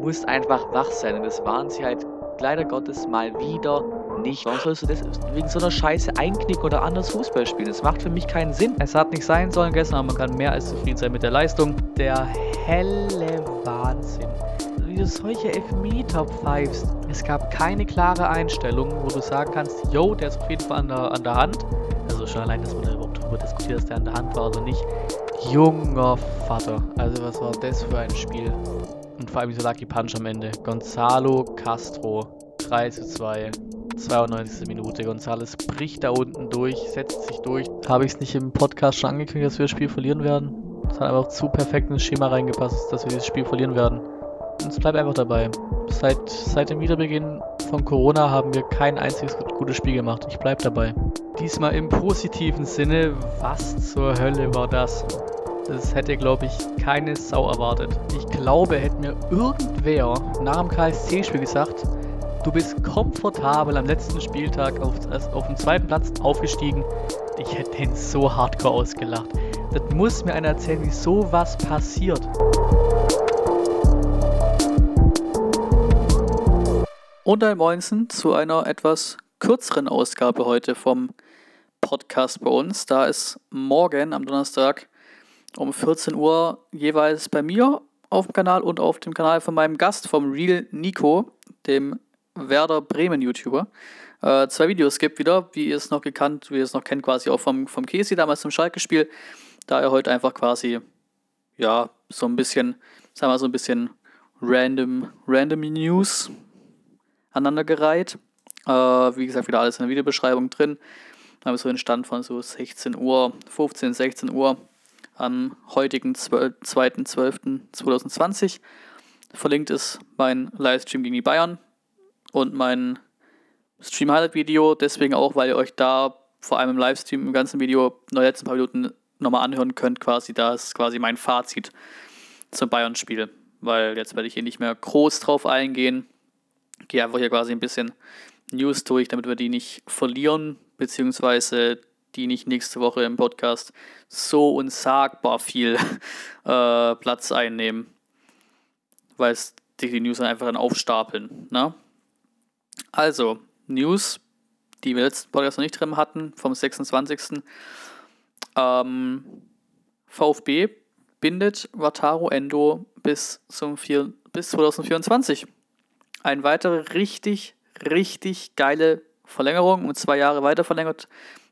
musst einfach wach sein. Und das waren sie halt leider Gottes mal wieder nicht. Warum sollst du das wegen so einer Scheiße einknicken oder anders Fußball spielen? Das macht für mich keinen Sinn. Es hat nicht sein sollen gestern, aber man kann mehr als zufrieden sein mit der Leistung. Der helle Wahnsinn. Wie du solche Elfmeter pfeifst. Es gab keine klare Einstellung, wo du sagen kannst, yo, der ist auf jeden Fall an der, an der Hand. Also schon allein, dass man da überhaupt darüber diskutiert, dass der an der Hand war oder nicht. Junger Vater. Also was war das für ein Spiel? Und vor allem dieser Lucky Punch am Ende. Gonzalo Castro. 3 zu 2. 92. Minute. Gonzales bricht da unten durch, setzt sich durch. Habe ich es nicht im Podcast schon angekündigt, dass wir das Spiel verlieren werden? Es hat einfach zu perfekt ins Schema reingepasst, dass wir dieses Spiel verlieren werden. Und es bleibt einfach dabei. Seit, seit dem Wiederbeginn von Corona haben wir kein einziges gutes Spiel gemacht. Ich bleibe dabei. Diesmal im positiven Sinne. Was zur Hölle war das? Das hätte, glaube ich, keine Sau erwartet. Ich glaube, hätte mir irgendwer nach dem KSC-Spiel gesagt, du bist komfortabel am letzten Spieltag auf, auf dem zweiten Platz aufgestiegen. Ich hätte den so hardcore ausgelacht. Das muss mir einer erzählen, wie sowas passiert. Und ein Moinsen zu einer etwas kürzeren Ausgabe heute vom Podcast bei uns. Da ist morgen am Donnerstag um 14 Uhr jeweils bei mir auf dem Kanal und auf dem Kanal von meinem Gast, vom Real Nico, dem Werder Bremen YouTuber, äh, zwei Videos gibt wieder, wie ihr es noch gekannt, wie ihr es noch kennt, quasi auch vom, vom Casey damals im Schalke-Spiel, da er heute einfach quasi, ja, so ein bisschen, sagen wir mal so ein bisschen random, random News aneinandergereiht. Äh, wie gesagt, wieder alles in der Videobeschreibung drin. Da haben wir so einen Stand von so 16 Uhr, 15, 16 Uhr am heutigen 2.12.2020. Verlinkt ist mein Livestream gegen die Bayern und mein Stream-Highlight-Video. Deswegen auch, weil ihr euch da vor allem im Livestream, im ganzen Video, noch letzten paar Minuten nochmal anhören könnt. Quasi, da ist quasi mein Fazit zum Bayern-Spiel. Weil jetzt werde ich hier nicht mehr groß drauf eingehen. Gehe einfach hier quasi ein bisschen News durch, damit wir die nicht verlieren, beziehungsweise die nicht nächste Woche im Podcast so unsagbar viel äh, Platz einnehmen, weil es die News dann einfach dann aufstapeln. Ne? Also, News, die wir letzten Podcast noch nicht drin hatten, vom 26. Ähm, VfB bindet Wataru Endo bis, zum vier, bis 2024. Eine weitere richtig, richtig geile Verlängerung um zwei Jahre weiter verlängert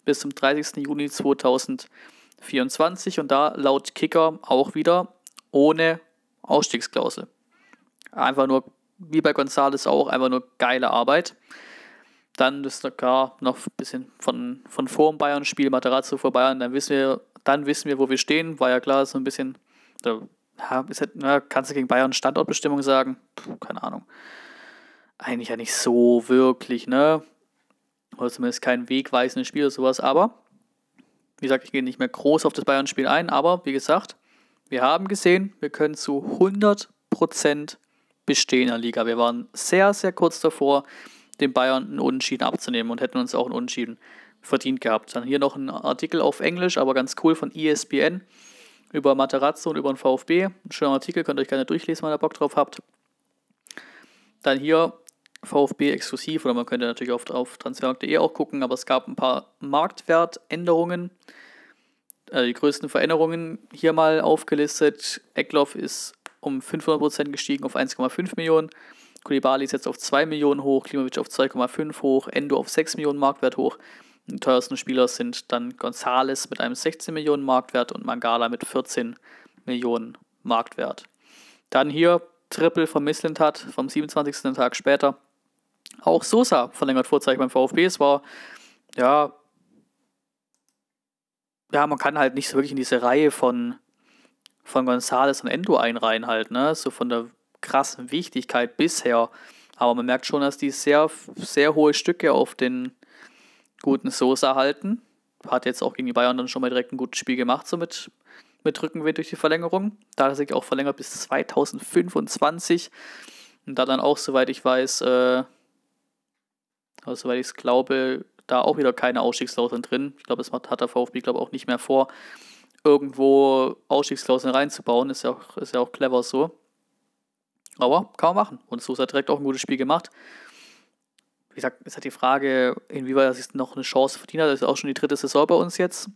bis zum 30. Juni 2024 und da laut Kicker auch wieder ohne Ausstiegsklausel. Einfach nur, wie bei Gonzales auch, einfach nur geile Arbeit. Dann ist gar noch ein bisschen von, von vor dem Bayern-Spiel, Materazzo vor Bayern, dann wissen wir, dann wissen wir, wo wir stehen. War ja klar, so ein bisschen, ja, halt, na, kannst du gegen Bayern Standortbestimmung sagen? Puh, keine Ahnung. Eigentlich ja nicht so wirklich, ne? Oder zumindest kein wegweisendes Spiel oder sowas. Aber, wie gesagt, ich gehe nicht mehr groß auf das Bayern-Spiel ein, aber wie gesagt, wir haben gesehen, wir können zu 100% bestehen in der Liga. Wir waren sehr, sehr kurz davor, den Bayern einen Unentschieden abzunehmen und hätten uns auch einen Unentschieden verdient gehabt. Dann hier noch ein Artikel auf Englisch, aber ganz cool von ESPN über Materazzo und über den VfB. Ein schöner Artikel, könnt ihr euch gerne durchlesen, wenn ihr Bock drauf habt. Dann hier VfB exklusiv oder man könnte natürlich auf, auf transfermarkt.de auch gucken, aber es gab ein paar Marktwertänderungen. Äh, die größten Veränderungen hier mal aufgelistet. Eckloff ist um 500% gestiegen auf 1,5 Millionen. Kulibali ist jetzt auf 2 Millionen hoch, Klimovic auf 2,5 hoch, Endo auf 6 Millionen Marktwert hoch. Die teuersten Spieler sind dann Gonzales mit einem 16 Millionen Marktwert und Mangala mit 14 Millionen Marktwert. Dann hier Triple von Misslintat vom 27. Tag später. Auch Sosa verlängert vorzeitig beim VfB. Es war, ja, ja, man kann halt nicht so wirklich in diese Reihe von, von Gonzales und Endo einreihen halt, ne? So von der krassen Wichtigkeit bisher. Aber man merkt schon, dass die sehr, sehr hohe Stücke auf den guten Sosa halten. Hat jetzt auch gegen die Bayern dann schon mal direkt ein gutes Spiel gemacht, so mit, mit Rückenwind durch die Verlängerung. Da hat er sich auch verlängert bis 2025. Und da dann auch, soweit ich weiß, äh, also, soweit ich es glaube, da auch wieder keine Ausstiegsklauseln drin. Ich glaube, das hat der VfB, glaube auch nicht mehr vor, irgendwo Ausstiegsklauseln reinzubauen. Ist ja auch, ist ja auch clever so. Aber kann man machen. Und so hat er direkt auch ein gutes Spiel gemacht. Wie gesagt, es hat die Frage, inwieweit er sich noch eine Chance verdient hat. Das ist auch schon die dritte Saison bei uns jetzt.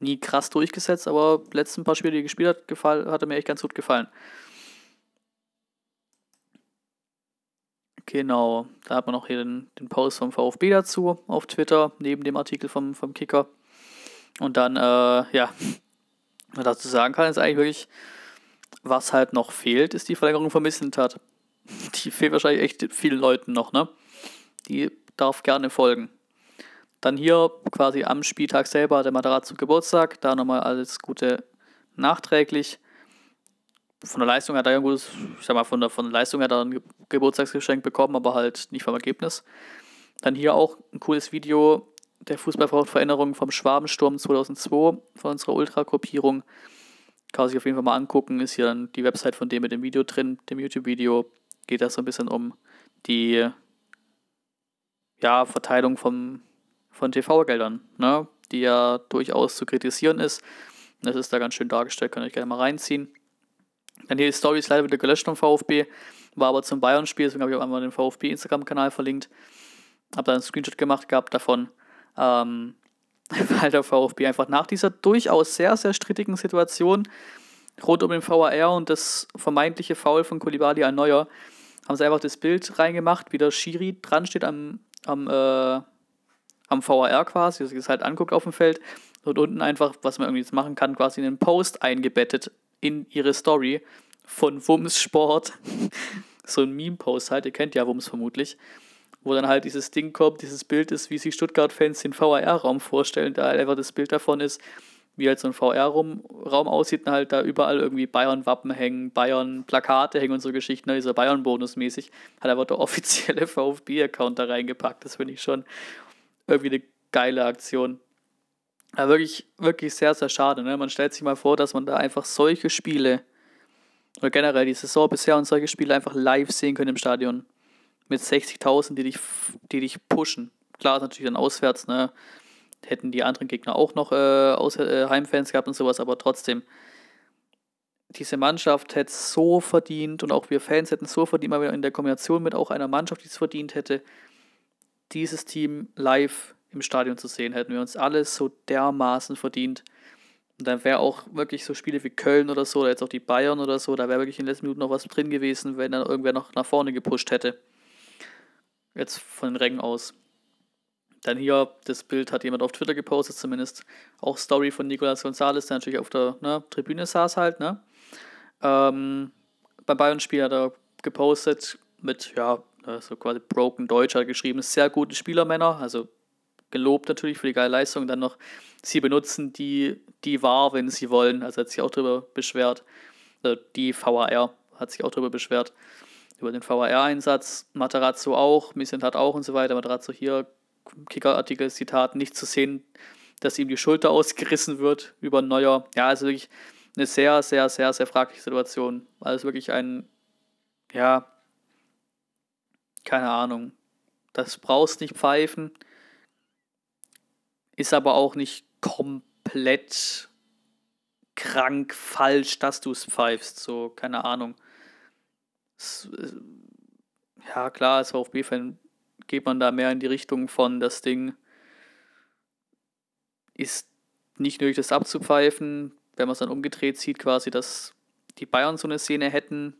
Nie krass durchgesetzt, aber letzten paar Spiele, die er gespielt hat, gefall, hat er mir echt ganz gut gefallen. Genau, da hat man noch hier den, den Post vom VfB dazu auf Twitter, neben dem Artikel vom, vom Kicker. Und dann, äh, ja, was dazu sagen kann, ist eigentlich wirklich, was halt noch fehlt, ist die Verlängerung von Missentat. Die fehlt wahrscheinlich echt vielen Leuten noch, ne? Die darf gerne folgen. Dann hier quasi am Spieltag selber der Matarazzo Geburtstag, da nochmal alles Gute nachträglich. Von der Leistung hat er ein gutes, ich sag mal, von der, von der Leistung hat er ein Geburtstagsgeschenk bekommen, aber halt nicht vom Ergebnis. Dann hier auch ein cooles Video der Fußball vom Schwabensturm 2002 von unserer Ultra-Gruppierung. Kann man sich auf jeden Fall mal angucken. Ist hier dann die Website von dem mit dem Video drin, dem YouTube-Video. Geht das so ein bisschen um die ja, Verteilung vom, von TV-Geldern, ne? die ja durchaus zu kritisieren ist. Das ist da ganz schön dargestellt, könnt ihr euch gerne mal reinziehen. Dann hier die Story ist leider wieder gelöscht vom VfB, war aber zum Bayern-Spiel, deswegen habe ich auch einmal den VfB-Instagram-Kanal verlinkt. Habe da einen Screenshot gemacht gehabt davon. Ähm, weil der VfB einfach nach dieser durchaus sehr, sehr strittigen Situation rund um den VAR und das vermeintliche Foul von Kulibali an Neuer, haben sie einfach das Bild reingemacht, wie der Schiri dran steht am, am, äh, am VAR quasi, dass sich das halt anguckt auf dem Feld und unten einfach, was man irgendwie jetzt machen kann, quasi in einen Post eingebettet in ihre Story von Wums Sport. so ein Meme-Post halt, ihr kennt ja Wums vermutlich wo dann halt dieses Ding kommt, dieses Bild ist, wie sich Stuttgart-Fans den VR-Raum vorstellen, da einfach das Bild davon ist, wie halt so ein VR-Raum aussieht und halt da überall irgendwie Bayern-Wappen hängen, Bayern-Plakate hängen und so Geschichten, ne, dieser Bayern-Bonus mäßig, hat einfach der offizielle VfB-Account da reingepackt. Das finde ich schon irgendwie eine geile Aktion. Aber wirklich, wirklich sehr, sehr schade. Ne? Man stellt sich mal vor, dass man da einfach solche Spiele oder generell die Saison bisher und solche Spiele einfach live sehen können im Stadion mit 60.000, die dich, die dich pushen. Klar ist natürlich dann auswärts, ne? Hätten die anderen Gegner auch noch äh, Aus äh, Heimfans gehabt und sowas, aber trotzdem, diese Mannschaft hätte so verdient und auch wir Fans hätten so verdient, mal in der Kombination mit auch einer Mannschaft, die es verdient hätte, dieses Team live im Stadion zu sehen, hätten wir uns alles so dermaßen verdient. Und dann wäre auch wirklich so Spiele wie Köln oder so, oder jetzt auch die Bayern oder so, da wäre wirklich in den letzten Minuten noch was drin gewesen, wenn dann irgendwer noch nach vorne gepusht hätte. Jetzt von den Rängen aus. Dann hier, das Bild hat jemand auf Twitter gepostet, zumindest auch Story von Nicolas Gonzalez, der natürlich auf der ne, Tribüne saß halt, ne? Ähm, beim Bayern-Spiel hat er gepostet mit, ja, ne, so quasi Broken Deutsch hat geschrieben, sehr gute Spielermänner, also gelobt natürlich für die geile Leistung. Dann noch, sie benutzen die, die war, wenn sie wollen. Also hat sich auch darüber beschwert. Also die VAR hat sich auch darüber beschwert über den VAR-Einsatz, Materazzo auch, hat auch und so weiter. Materazzo hier, Kicker-Artikel, Zitat, nicht zu sehen, dass ihm die Schulter ausgerissen wird über Neuer. Ja, also wirklich eine sehr, sehr, sehr, sehr fragliche Situation. Also wirklich ein, ja, keine Ahnung. Das brauchst nicht pfeifen, ist aber auch nicht komplett krank falsch, dass du es pfeifst. So, keine Ahnung ja klar, als VfB-Fan geht man da mehr in die Richtung von, das Ding ist nicht nötig, das abzupfeifen, wenn man es dann umgedreht sieht, quasi, dass die Bayern so eine Szene hätten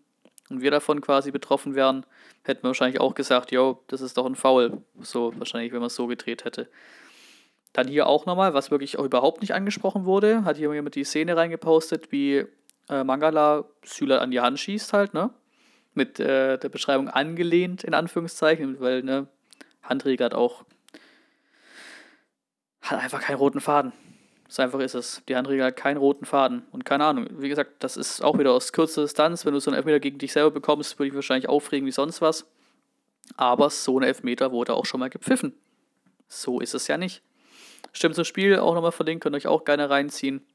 und wir davon quasi betroffen wären, hätten wir wahrscheinlich auch gesagt, jo, das ist doch ein Foul. So wahrscheinlich, wenn man es so gedreht hätte. Dann hier auch nochmal, was wirklich auch überhaupt nicht angesprochen wurde, hat hier jemand die Szene reingepostet, wie äh, Mangala Süle an die Hand schießt halt, ne? mit äh, der Beschreibung angelehnt, in Anführungszeichen, weil ne, Handregel hat auch hat einfach keinen roten Faden. So einfach ist es. Die Handregel hat keinen roten Faden. Und keine Ahnung, wie gesagt, das ist auch wieder aus kurzer Distanz. Wenn du so einen Elfmeter gegen dich selber bekommst, würde ich wahrscheinlich aufregen wie sonst was. Aber so ein Elfmeter wurde auch schon mal gepfiffen. So ist es ja nicht. Stimmt zum Spiel auch nochmal verlinkt, könnt euch auch gerne reinziehen.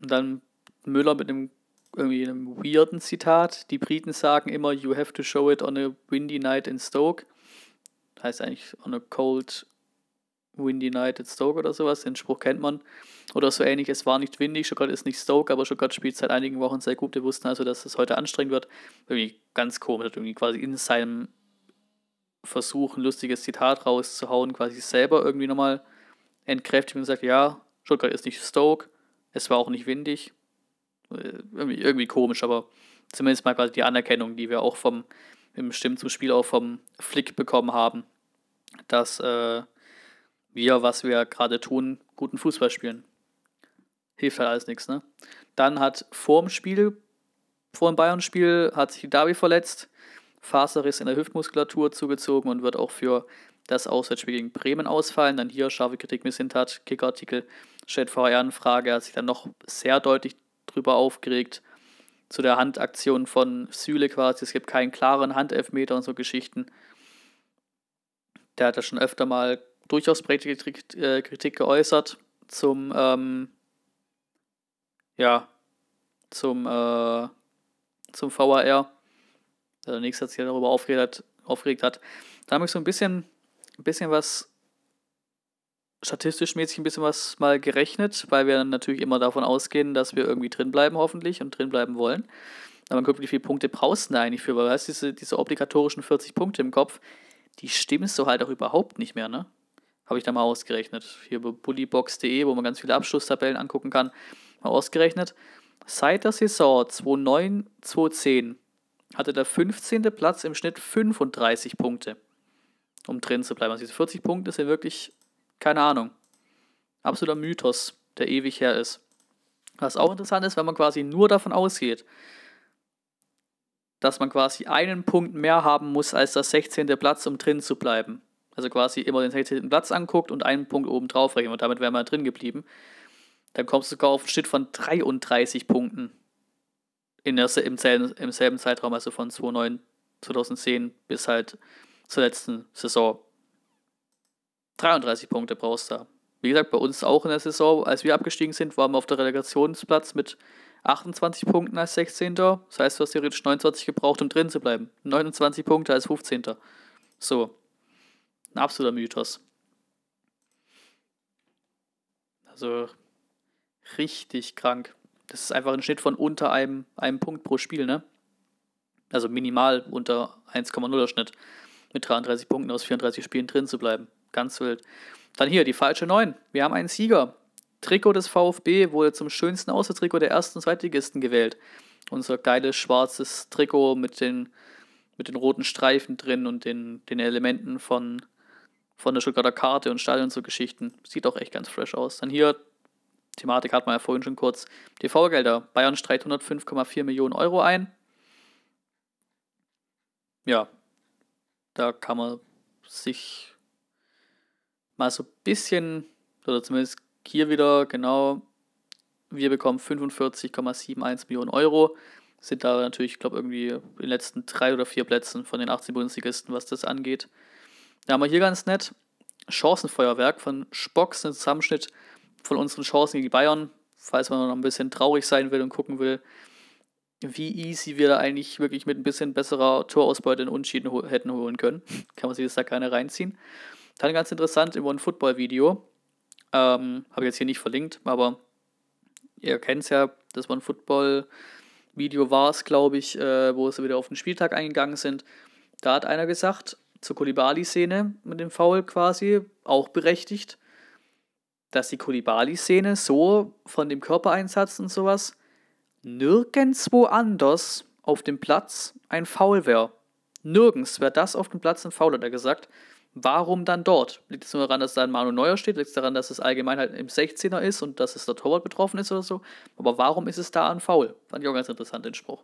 Und dann Müller mit einem irgendwie einem weirden Zitat. Die Briten sagen immer, you have to show it on a windy night in Stoke. Heißt eigentlich on a cold Windy Night at Stoke oder sowas, den Spruch kennt man. Oder so ähnlich, es war nicht windig, Stuttgart ist nicht Stoke, aber Stuttgart spielt seit einigen Wochen sehr gut. Wir wussten also, dass es heute anstrengend wird. Irgendwie ganz komisch, irgendwie quasi in seinem Versuch, ein lustiges Zitat rauszuhauen, quasi selber irgendwie nochmal entkräftigt und sagt, ja, Stuttgart ist nicht Stoke, es war auch nicht windig. Äh, irgendwie, irgendwie komisch, aber zumindest mal quasi die Anerkennung, die wir auch vom, im Stimmen zum Spiel auch vom Flick bekommen haben, dass äh, wir, was wir gerade tun, guten Fußball spielen. Hilft halt alles nichts, ne? Dann hat vor dem Spiel, vor dem Bayern-Spiel, hat sich Davi verletzt, Faserriss in der Hüftmuskulatur zugezogen und wird auch für das Auswärtsspiel gegen Bremen ausfallen. Dann hier scharfe Kritik mit Sintat, Kickartikel, stellt VR-Anfrage, hat sich dann noch sehr deutlich drüber aufgeregt. Zu der Handaktion von Süle quasi, es gibt keinen klaren Handelfmeter und so Geschichten. Der hat da schon öfter mal durchaus Kritik, äh, Kritik geäußert zum, ähm, ja, zum, äh, zum VAR. Der nächste sich darüber aufgeregt hat, aufgeregt hat. Da habe ich so ein bisschen, ein bisschen was statistisch mäßig ein bisschen was mal gerechnet, weil wir natürlich immer davon ausgehen, dass wir irgendwie drin bleiben hoffentlich und drin bleiben wollen. Aber man guckt, wie viele Punkte brauchst du eigentlich für, weil hast diese, diese obligatorischen 40 Punkte im Kopf, die stimmst du halt auch überhaupt nicht mehr, ne? Habe ich da mal ausgerechnet. Hier bei bullybox.de, wo man ganz viele Abschlusstabellen angucken kann, mal ausgerechnet. Seit der Saison 2009-2010 hatte der 15. Platz im Schnitt 35 Punkte, um drin zu bleiben. Also diese 40 Punkte sind wirklich, keine Ahnung, absoluter Mythos, der ewig her ist. Was auch interessant ist, wenn man quasi nur davon ausgeht, dass man quasi einen Punkt mehr haben muss als der 16. Platz, um drin zu bleiben. Also quasi immer den 16. Platz anguckt und einen Punkt oben drauf rechnen und damit wäre man drin geblieben. Dann kommst du sogar auf einen Schnitt von 33 Punkten in der, im, selben, im selben Zeitraum, also von 2009, 2010 bis halt zur letzten Saison. 33 Punkte brauchst du. Wie gesagt, bei uns auch in der Saison, als wir abgestiegen sind, waren wir auf der Relegationsplatz mit 28 Punkten als 16. Das heißt, du hast theoretisch 29 gebraucht, um drin zu bleiben. 29 Punkte als 15. So. Ein absoluter Mythos. Also richtig krank. Das ist einfach ein Schnitt von unter einem, einem Punkt pro Spiel, ne? Also minimal unter 1,0er Schnitt. Mit 33 Punkten aus 34 Spielen drin zu bleiben. Ganz wild. Dann hier die falsche 9. Wir haben einen Sieger. Trikot des VfB wurde zum schönsten Außertrikot der ersten und Zweitligisten gewählt. Unser geiles schwarzes Trikot mit den, mit den roten Streifen drin und den, den Elementen von, von der Stuttgarter Karte und Stadion so Geschichten. Sieht auch echt ganz fresh aus. Dann hier Thematik hat man ja vorhin schon kurz. TV-Gelder. Bayern streicht 105,4 Millionen Euro ein. Ja, da kann man sich mal so ein bisschen, oder zumindest hier wieder genau, wir bekommen 45,71 Millionen Euro. Sind da natürlich, ich glaube, irgendwie in den letzten drei oder vier Plätzen von den 18 Bundesligisten, was das angeht. Da haben wir hier ganz nett Chancenfeuerwerk von Spocks, ein Zusammenschnitt von unseren Chancen gegen Bayern, falls man noch ein bisschen traurig sein will und gucken will, wie easy wir da eigentlich wirklich mit ein bisschen besserer Torausbeute in Unschieden ho hätten holen können. Kann man sich das da keine reinziehen. Dann ganz interessant über ein Football-Video. Ähm, Habe ich jetzt hier nicht verlinkt, aber ihr kennt es ja, das war ein Football-Video war es, glaube ich, äh, wo sie wieder auf den Spieltag eingegangen sind. Da hat einer gesagt, zur Kolibali-Szene mit dem Foul quasi, auch berechtigt, dass die Kulibali-Szene so von dem Körpereinsatz und sowas nirgendwo anders auf dem Platz ein Foul wäre. Nirgends wäre das auf dem Platz ein Foul, hat er gesagt. Warum dann dort? Liegt es nur daran, dass da ein Manu Neuer steht? Liegt es daran, dass es allgemein halt im 16er ist und dass es der Torwart betroffen ist oder so? Aber warum ist es da ein Foul? Fand ich auch ganz interessant, den Spruch.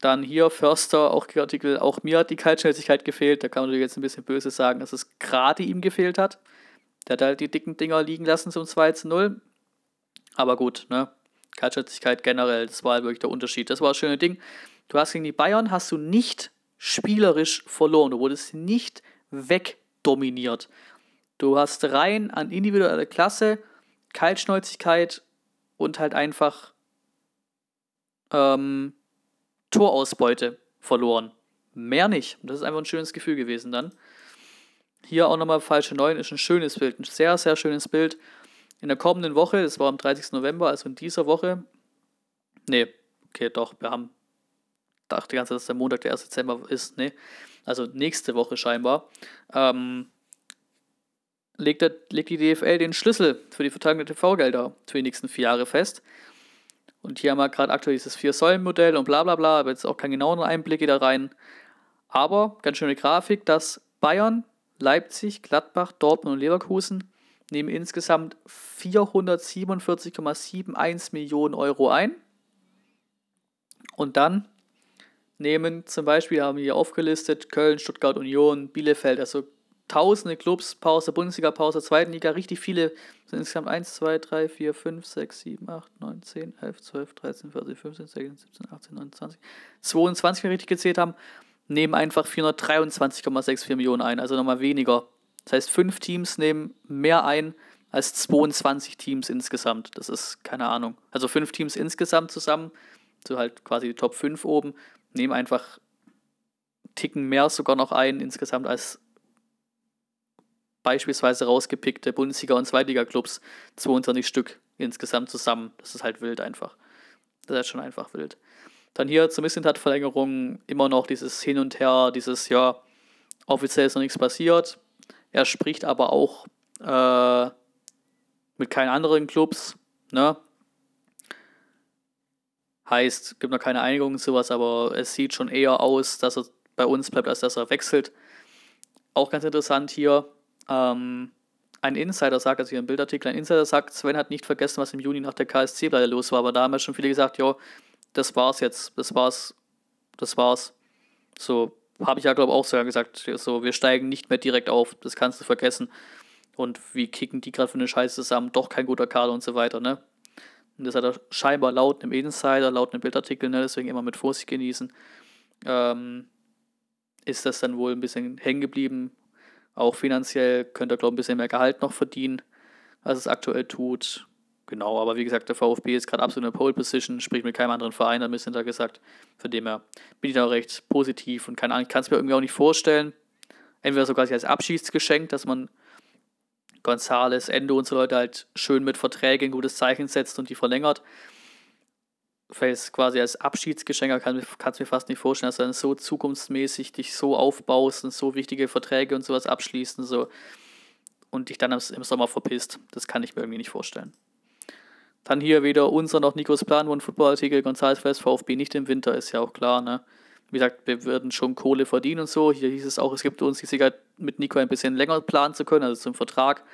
Dann hier Förster, auch Artikel, auch mir hat die Kaltschnelligkeit gefehlt. Da kann man jetzt ein bisschen böse sagen, dass es gerade ihm gefehlt hat. Der hat halt die dicken Dinger liegen lassen zum 2 zu 0. Aber gut, ne? Kaltschnätzigkeit generell, das war halt wirklich der Unterschied. Das war das schöne Ding. Du hast gegen die Bayern hast du nicht spielerisch verloren. Du wurdest nicht wegdominiert. Du hast rein an individuelle Klasse, Kaltschnäuzigkeit und halt einfach ähm, Torausbeute verloren. Mehr nicht. Das ist einfach ein schönes Gefühl gewesen dann. Hier auch nochmal falsche 9 ist ein schönes Bild, ein sehr, sehr schönes Bild. In der kommenden Woche, das war am 30. November, also in dieser Woche, nee, okay, doch, wir haben, dachte die ganze Zeit, dass der Montag der 1. Dezember ist, nee, also nächste Woche scheinbar, ähm, legt, der, legt die DFL den Schlüssel für die Verteilung der TV-Gelder für die nächsten vier Jahre fest. Und hier haben wir gerade aktuell dieses Vier-Säulen-Modell und bla bla bla, aber jetzt auch keinen genauen Einblicke da rein. Aber ganz schöne Grafik, dass Bayern, Leipzig, Gladbach, Dortmund und Leverkusen nehmen insgesamt 447,71 Millionen Euro ein. Und dann nehmen zum Beispiel, haben wir hier aufgelistet, Köln, Stuttgart, Union, Bielefeld, also tausende Clubs, Pause, Bundesliga-Pause, zweiten Liga, richtig viele, sind insgesamt 1, 2, 3, 4, 5, 6, 7, 8, 9, 10, 11, 12, 13, 14, 15, 16, 17, 18, 19, 20, 22, wenn wir richtig gezählt haben, nehmen einfach 423,64 Millionen ein, also nochmal weniger. Das heißt, fünf Teams nehmen mehr ein als 22 Teams insgesamt. Das ist keine Ahnung. Also fünf Teams insgesamt zusammen, so halt quasi die Top 5 oben, nehmen einfach Ticken mehr sogar noch ein insgesamt als beispielsweise rausgepickte Bundesliga- und Zweitliga-Clubs 22 Stück insgesamt zusammen. Das ist halt wild einfach. Das ist schon einfach wild. Dann hier zur Missentat-Verlängerung immer noch dieses Hin und Her, dieses, ja, offiziell ist noch nichts passiert. Er spricht aber auch äh, mit keinen anderen Clubs, ne? Heißt, gibt noch keine Einigung und sowas, aber es sieht schon eher aus, dass er bei uns bleibt, als dass er wechselt. Auch ganz interessant hier, ähm, ein Insider sagt, also hier ein Bildartikel, ein Insider sagt, Sven hat nicht vergessen, was im Juni nach der KSC-Pleite los war, aber da haben ja schon viele gesagt, ja, das war's jetzt, das war's, das war's. So, habe ich ja, glaube ich, auch sogar gesagt, so, wir steigen nicht mehr direkt auf, das kannst du vergessen. Und wie kicken die gerade für eine Scheiße zusammen, doch kein guter Kader und so weiter, ne? Und das hat er scheinbar laut einem Insider, laut einem Bildartikel, ne, deswegen immer mit Vorsicht genießen. Ähm, ist das dann wohl ein bisschen hängen geblieben, auch finanziell könnte er, glaube ich, ein bisschen mehr Gehalt noch verdienen, als es aktuell tut. Genau, aber wie gesagt, der VfB ist gerade absolut in der Pole Position, spricht mit keinem anderen Verein, ein bisschen da gesagt. Von dem her bin ich da recht positiv und kann es mir irgendwie auch nicht vorstellen. Entweder sogar als Abschiedsgeschenk, dass man Gonzales, Endo und so Leute halt schön mit Verträgen ein gutes Zeichen setzt und die verlängert vielleicht quasi als Abschiedsgeschenk, kann es mir fast nicht vorstellen, dass du dann so zukunftsmäßig dich so aufbaust und so wichtige Verträge und sowas abschließt und so und dich dann im Sommer verpisst. Das kann ich mir irgendwie nicht vorstellen. Dann hier wieder unser noch Nikos Plan, wo ein Footballartikel, González Fest, VfB nicht im Winter, ist ja auch klar, ne? Wie gesagt, wir würden schon Kohle verdienen und so. Hier hieß es auch, es gibt uns die Sicherheit, mit Nico ein bisschen länger planen zu können, also zum Vertrag.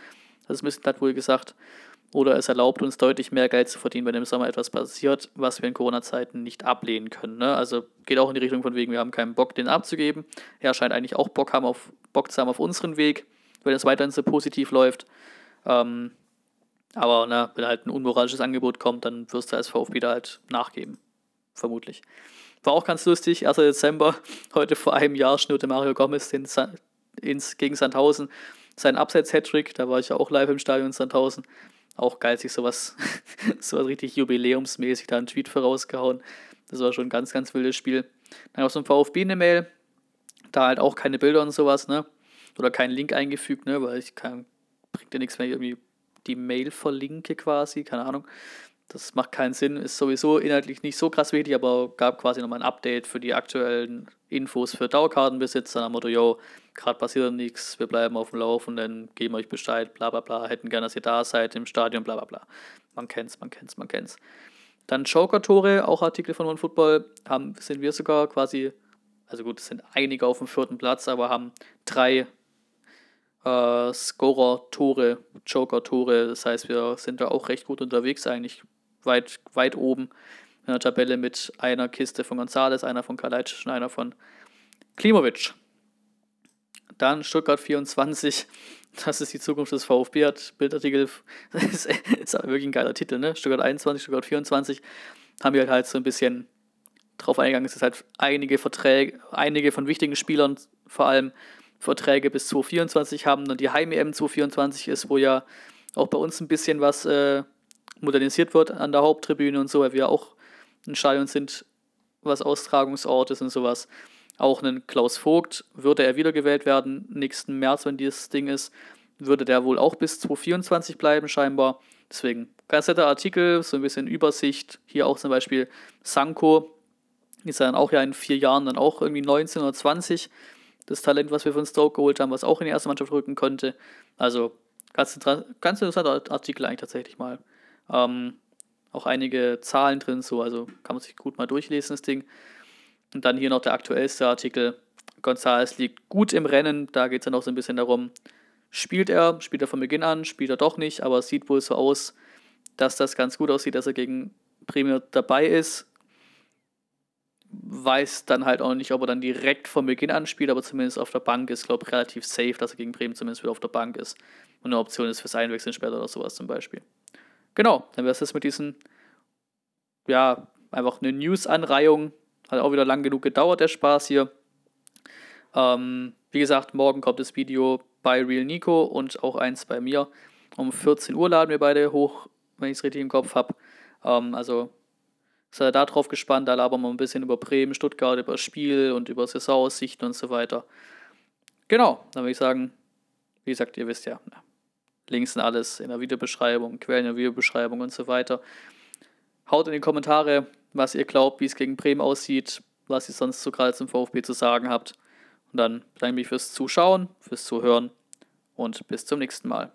Das ist ein bisschen hat wohl gesagt. Oder es erlaubt uns deutlich mehr Geld zu verdienen, wenn im Sommer etwas passiert, was wir in Corona-Zeiten nicht ablehnen können. Ne? Also geht auch in die Richtung von wegen, wir haben keinen Bock, den abzugeben. Er scheint eigentlich auch Bock, haben auf, Bock zu haben auf unseren Weg, wenn es weiterhin so positiv läuft. Ähm, aber ne, wenn halt ein unmoralisches Angebot kommt, dann wirst du als VfB da halt nachgeben. Vermutlich. War auch ganz lustig, 1. Dezember, heute vor einem Jahr schnürte Mario Gomez den ins, gegen Sandhausen seinen Abseits-Hattrick. Da war ich ja auch live im Stadion in Sandhausen. Auch geil, sich sowas, sowas richtig jubiläumsmäßig da einen Tweet vorausgehauen. Das war schon ein ganz, ganz wildes Spiel. Dann auch so ein VfB eine Mail. Da halt auch keine Bilder und sowas, ne? Oder keinen Link eingefügt, ne? Weil ich kann, bringt ja nichts, wenn ich irgendwie die Mail verlinke quasi, keine Ahnung. Das macht keinen Sinn, ist sowieso inhaltlich nicht so krass wichtig, aber gab quasi nochmal ein Update für die aktuellen Infos für Dauerkartenbesitzer. Am Motto, yo, gerade passiert nichts, wir bleiben auf dem Laufenden, geben euch Bescheid, bla bla bla, hätten gerne, dass ihr da seid im Stadion, bla bla bla. Man kennt's, man kennt's, man kennt's. Dann Joker-Tore, auch Artikel von OneFootball, haben, sind wir sogar quasi, also gut, es sind einige auf dem vierten Platz, aber haben drei äh, Scorer-Tore, Joker-Tore. Das heißt, wir sind da auch recht gut unterwegs, eigentlich weit, weit oben in der Tabelle mit einer Kiste von Gonzales, einer von Kalajdzic und einer von Klimovic. Dann Stuttgart 24, das ist die Zukunft des VfB, hat Bildartikel, ist, ist wirklich ein geiler Titel, ne? Stuttgart 21, Stuttgart 24, haben wir halt so ein bisschen drauf eingegangen, es ist halt einige Verträge, einige von wichtigen Spielern vor allem Verträge bis 2024 haben. Und die Heim-EM 2024 ist, wo ja auch bei uns ein bisschen was äh, modernisiert wird an der Haupttribüne und so, weil wir auch ein Stadion sind, was Austragungsort ist und sowas. Auch einen Klaus Vogt, würde er wiedergewählt werden, nächsten März, wenn dieses Ding ist, würde der wohl auch bis 2024 bleiben, scheinbar. Deswegen ganz netter Artikel, so ein bisschen Übersicht. Hier auch zum Beispiel Sanko, ist ja dann auch ja in vier Jahren dann auch irgendwie 19 oder 20. Das Talent, was wir von Stoke geholt haben, was auch in die erste Mannschaft rücken konnte. Also ganz, ganz interessanter Artikel eigentlich tatsächlich mal. Ähm, auch einige Zahlen drin, so, also kann man sich gut mal durchlesen, das Ding. Und dann hier noch der aktuellste Artikel. González liegt gut im Rennen, da geht es dann auch so ein bisschen darum, spielt er, spielt er von Beginn an, spielt er doch nicht, aber es sieht wohl so aus, dass das ganz gut aussieht, dass er gegen Premier dabei ist. Weiß dann halt auch nicht, ob er dann direkt von Beginn an spielt, aber zumindest auf der Bank ist, glaube ich, relativ safe, dass er gegen Bremen zumindest wieder auf der Bank ist. Und eine Option ist fürs Einwechseln später oder sowas zum Beispiel. Genau, dann wäre es das mit diesen, ja, einfach eine News-Anreihung. Hat auch wieder lang genug gedauert, der Spaß hier. Ähm, wie gesagt, morgen kommt das Video bei Real Nico und auch eins bei mir. Um 14 Uhr laden wir beide hoch, wenn ich es richtig im Kopf habe. Ähm, also ihr da drauf gespannt, da labern wir ein bisschen über Bremen, Stuttgart, über das Spiel und über Saisonaussichten und so weiter. Genau, dann würde ich sagen, wie gesagt, ihr wisst ja, Links sind alles in der Videobeschreibung, Quellen in der Videobeschreibung und so weiter. Haut in die Kommentare, was ihr glaubt, wie es gegen Bremen aussieht, was ihr sonst so gerade zum VfB zu sagen habt. Und dann bedanke ich mich fürs Zuschauen, fürs Zuhören und bis zum nächsten Mal.